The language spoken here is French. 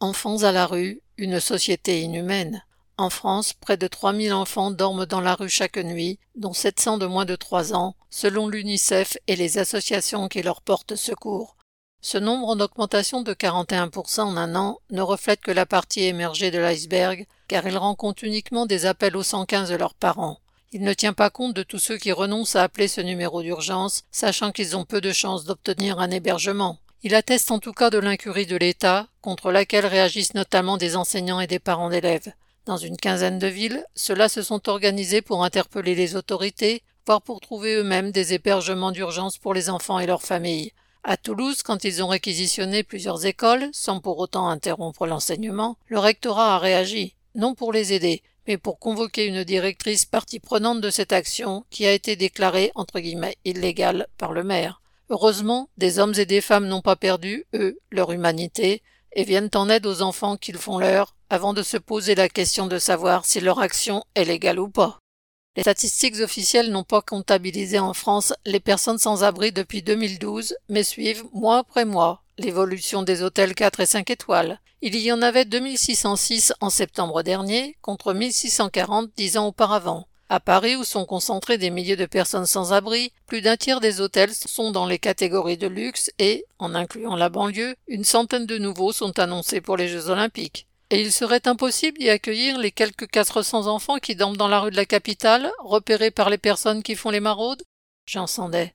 Enfants à la rue, une société inhumaine. En France, près de 3000 enfants dorment dans la rue chaque nuit, dont 700 de moins de 3 ans, selon l'UNICEF et les associations qui leur portent secours. Ce nombre en augmentation de 41% en un an ne reflète que la partie émergée de l'iceberg, car il rend compte uniquement des appels au 115 de leurs parents. Il ne tient pas compte de tous ceux qui renoncent à appeler ce numéro d'urgence, sachant qu'ils ont peu de chances d'obtenir un hébergement. Il atteste en tout cas de l'incurie de l'État, contre laquelle réagissent notamment des enseignants et des parents d'élèves. Dans une quinzaine de villes, ceux-là se sont organisés pour interpeller les autorités, voire pour trouver eux-mêmes des hébergements d'urgence pour les enfants et leurs familles. À Toulouse, quand ils ont réquisitionné plusieurs écoles, sans pour autant interrompre l'enseignement, le rectorat a réagi, non pour les aider, mais pour convoquer une directrice partie prenante de cette action qui a été déclarée entre guillemets illégale par le maire. Heureusement, des hommes et des femmes n'ont pas perdu, eux, leur humanité, et viennent en aide aux enfants qu'ils font leur, avant de se poser la question de savoir si leur action est légale ou pas. Les statistiques officielles n'ont pas comptabilisé en France les personnes sans abri depuis 2012, mais suivent, mois après mois, l'évolution des hôtels 4 et 5 étoiles. Il y en avait 2606 en septembre dernier, contre 1640 dix ans auparavant. À Paris, où sont concentrés des milliers de personnes sans abri, plus d'un tiers des hôtels sont dans les catégories de luxe et, en incluant la banlieue, une centaine de nouveaux sont annoncés pour les Jeux olympiques. Et il serait impossible d'y accueillir les quelques 400 enfants qui dorment dans la rue de la capitale, repérés par les personnes qui font les maraudes? Sandet.